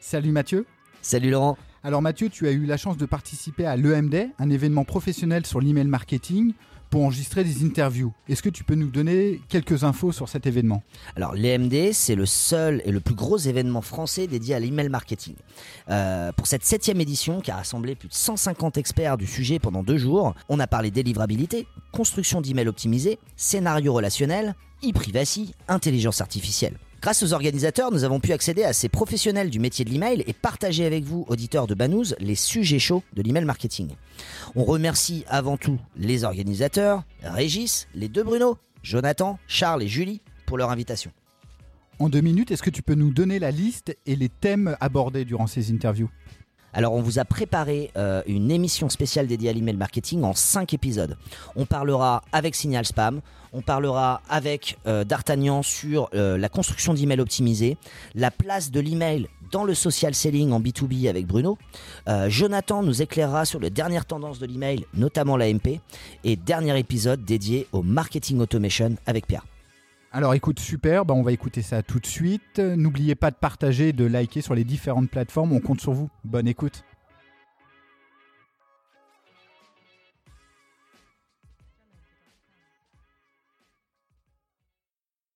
Salut Mathieu. Salut Laurent. Alors Mathieu, tu as eu la chance de participer à l'EMD, un événement professionnel sur l'email marketing pour enregistrer des interviews. Est-ce que tu peux nous donner quelques infos sur cet événement? Alors l'EMD, c'est le seul et le plus gros événement français dédié à l'email marketing. Euh, pour cette septième édition, qui a rassemblé plus de 150 experts du sujet pendant deux jours, on a parlé délivrabilité, construction d'email optimisé, scénario relationnel, e-privacy, intelligence artificielle. Grâce aux organisateurs, nous avons pu accéder à ces professionnels du métier de l'email et partager avec vous, auditeurs de Banous, les sujets chauds de l'email marketing. On remercie avant tout les organisateurs, Régis, les deux Bruno, Jonathan, Charles et Julie pour leur invitation. En deux minutes, est-ce que tu peux nous donner la liste et les thèmes abordés durant ces interviews? Alors on vous a préparé euh, une émission spéciale dédiée à l'email marketing en 5 épisodes. On parlera avec Signal Spam, on parlera avec euh, D'Artagnan sur euh, la construction d'email optimisé, la place de l'email dans le social selling en B2B avec Bruno. Jonathan nous éclairera sur les dernières tendances de l'email, notamment l'AMP. Et dernier épisode dédié au marketing automation avec Pierre. Alors écoute, super, bah, on va écouter ça tout de suite. N'oubliez pas de partager de liker sur les différentes plateformes, on compte sur vous. Bonne écoute.